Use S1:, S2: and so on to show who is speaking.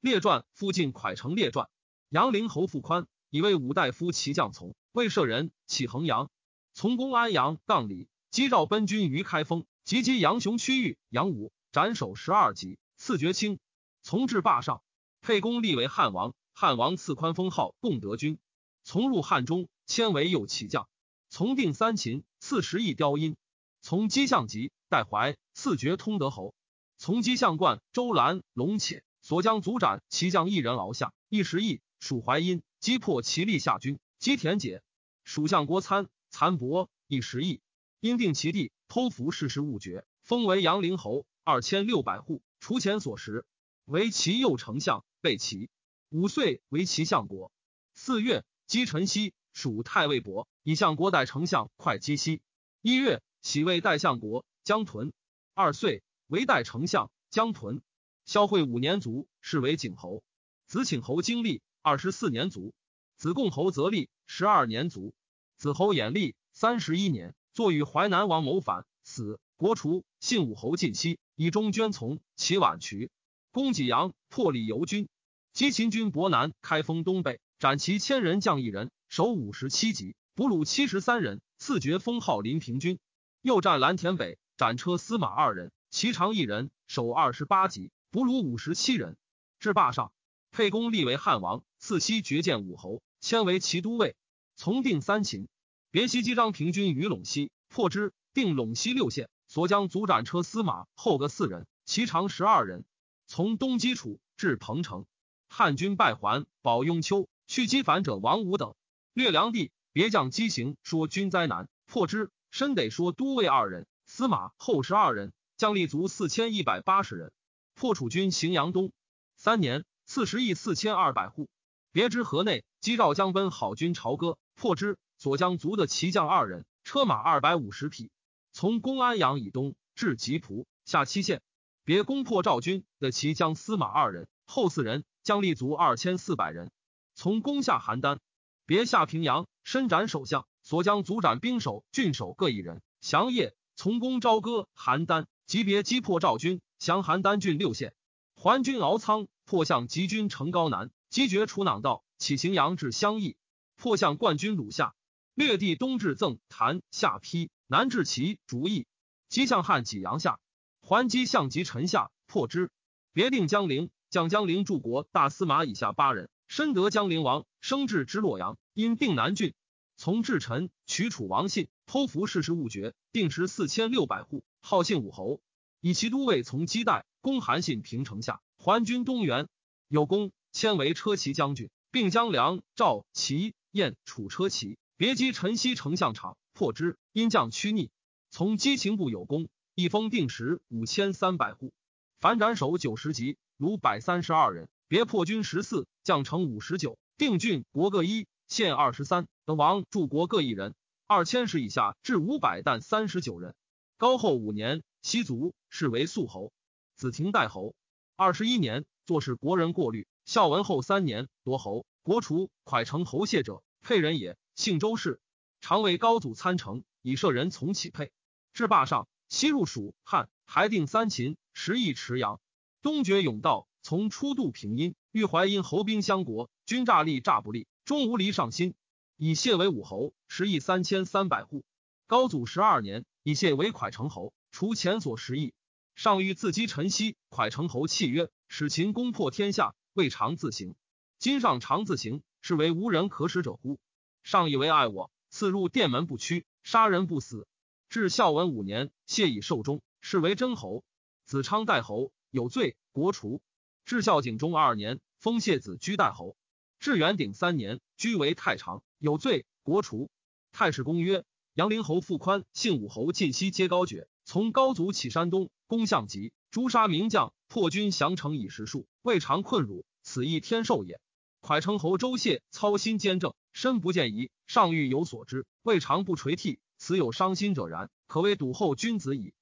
S1: 列传附近蒯成列传。杨陵侯傅宽以为武大夫骑将从，魏舍人起衡阳，从攻安阳杠里，击赵奔军于开封，及击杨雄区域杨武，斩首十二级，赐爵卿。从至霸上，沛公立为汉王，汉王赐宽封号共德君。从入汉中，迁为右骑将。从定三秦，赐十邑雕阴。从击相吉，代怀，赐爵通德侯。从击相冠，周兰、龙且所将卒斩其将一人，敖下一十邑。蜀淮阴击破齐立下军，击田解。蜀相国参残伯一十邑，因定其地，偷服世事，勿绝，封为阳陵侯，二千六百户，除前所食。为齐右丞相，备齐。五岁为齐相国。四月。姬晨曦属太尉伯，以相国代丞相，会稽西。一月，喜为代相国，江屯。二岁，为代丞相，江屯。孝惠五年卒，是为景侯。子请侯经历二十四年卒。子贡侯则立十二年卒。子侯衍立三十一年，坐与淮南王谋反，死。国除，信武侯晋西，以忠捐从，其晚渠。公济阳，破李游军，击秦军博南，开封东北。斩其千人将一人，守五十七级，俘虏七十三人，赐爵封号临平君。又战蓝田北，斩车司马二人，其长一人，守二十八级，俘虏五十七人。至霸上，沛公立为汉王，赐西爵建武侯，迁为骑都尉，从定三秦。别西击张平军于陇西，破之，定陇西六县，所将卒斩车司马后各四人，其长十二人。从东击楚，至彭城，汉军败还，保雍丘。去击反者王武等，略梁地，别将机行说军灾难，破之。申得说都尉二人，司马后十二人，将立卒四千一百八十人。破楚军荥阳东三年，四十亿四千二百户。别之河内，击赵将奔好军朝歌，破之。所将卒的骑将二人，车马二百五十匹。从公安阳以东至吉蒲下七县，别攻破赵军的骑将司马二人，后四人，将立卒二千四百人。从攻下邯郸，别下平阳，伸斩首相，所将卒斩兵守、郡守各一人。降夜，从攻朝歌、邯郸，级别击破赵军，降邯郸郡六县。还军敖仓，破相集军城高南，击绝楚囊道，起荥阳至襄邑，破相冠军鲁下，略地东至赠谭下邳，南至齐逐邑，击向汉济阳下，还击向及陈下，破之。别定江陵，将江陵驻国大司马以下八人。深得江陵王，生至之洛阳，因定南郡，从至臣取楚王信，偷服世事，误绝，定时四千六百户，号信武侯，以其都尉从姬代攻韩信平城下，还军东原，有功，迁为车骑将军，并将梁、赵、齐、燕、楚车骑，别击陈豨丞相场，破之，因将屈逆，从击秦部有功，一封定时五千三百户，反斩首九十级，虏百三十二人。别破军十四，将城五十九，定郡国各一，县二十三，等王驻国各一人，二千石以下至五百担三十九人。高后五年，西族，是为肃侯。子廷代侯。二十一年，坐使国人过虑。孝文后三年，夺侯。国除，蒯成侯谢者，沛人也，姓周氏，常为高祖参城，以舍人从起沛。至霸上，西入蜀汉，还定三秦，十邑池阳，东绝甬道。从初渡平阴，欲淮阴侯兵相国，军诈立诈不利，终无离上心。以谢为武侯，十亿三千三百户。高祖十二年，以谢为蒯成侯，除前所十亿。上欲自击陈豨，蒯成侯契曰，使秦攻破天下，未尝自行。今上常自行，是为无人可使者乎？上以为爱我，赐入殿门不屈，杀人不死。至孝文五年，谢以寿终，是为真侯。子昌代侯，有罪，国除。至孝景中二年，封谢子居代侯。至元鼎三年，居为太常，有罪，国除。太史公曰：杨陵侯傅宽、信武侯晋西皆高爵，从高祖起山东，攻项籍，诛杀名将，破军降城以十数，未尝困辱，此亦天授也。蒯成侯周谢操心兼政，身不见疑，上欲有所知，未尝不垂涕，此有伤心者然，可谓笃厚君子矣。